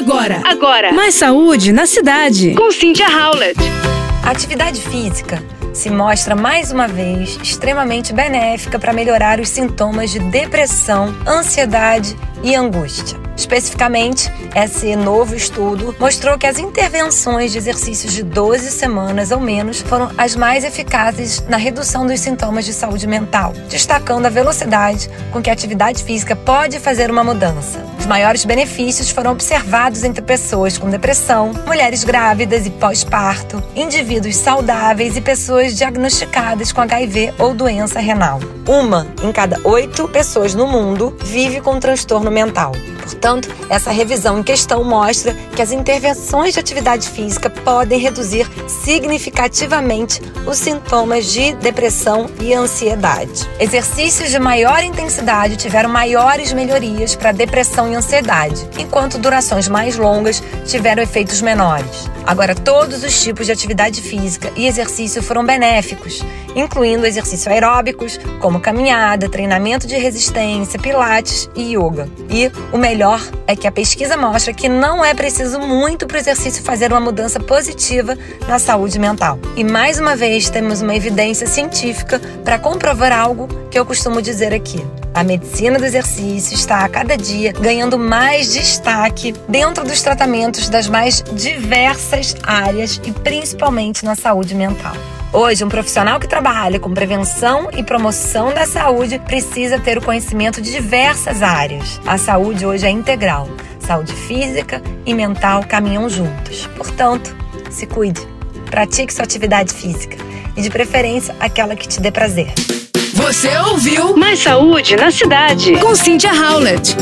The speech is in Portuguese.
Agora, agora. Mais saúde na cidade. Com Cynthia Howlett. A atividade física se mostra mais uma vez extremamente benéfica para melhorar os sintomas de depressão, ansiedade e angústia. Especificamente, esse novo estudo mostrou que as intervenções de exercícios de 12 semanas ou menos foram as mais eficazes na redução dos sintomas de saúde mental, destacando a velocidade com que a atividade física pode fazer uma mudança. Os maiores benefícios foram observados entre pessoas com depressão, mulheres grávidas e pós-parto, indivíduos saudáveis e pessoas diagnosticadas com HIV ou doença renal. Uma em cada oito pessoas no mundo vive com transtorno mental. Portanto, essa revisão em questão mostra que as intervenções de atividade física podem reduzir significativamente os sintomas de depressão e ansiedade. Exercícios de maior intensidade tiveram maiores melhorias para depressão e ansiedade, enquanto durações mais longas tiveram efeitos menores. Agora, todos os tipos de atividade física e exercício foram benéficos, incluindo exercícios aeróbicos, como caminhada, treinamento de resistência, pilates e yoga. E o melhor é que a pesquisa mostra que não é preciso muito para o exercício fazer uma mudança positiva na saúde mental. E mais uma vez temos uma evidência científica para comprovar algo que eu costumo dizer aqui. A medicina do exercício está a cada dia ganhando mais destaque dentro dos tratamentos das mais diversas áreas e principalmente na saúde mental. Hoje, um profissional que trabalha com prevenção e promoção da saúde precisa ter o conhecimento de diversas áreas. A saúde hoje é integral. Saúde física e mental caminham juntos. Portanto, se cuide. Pratique sua atividade física e, de preferência, aquela que te dê prazer. Você ouviu Mais saúde na cidade. com Cynthia Howlett.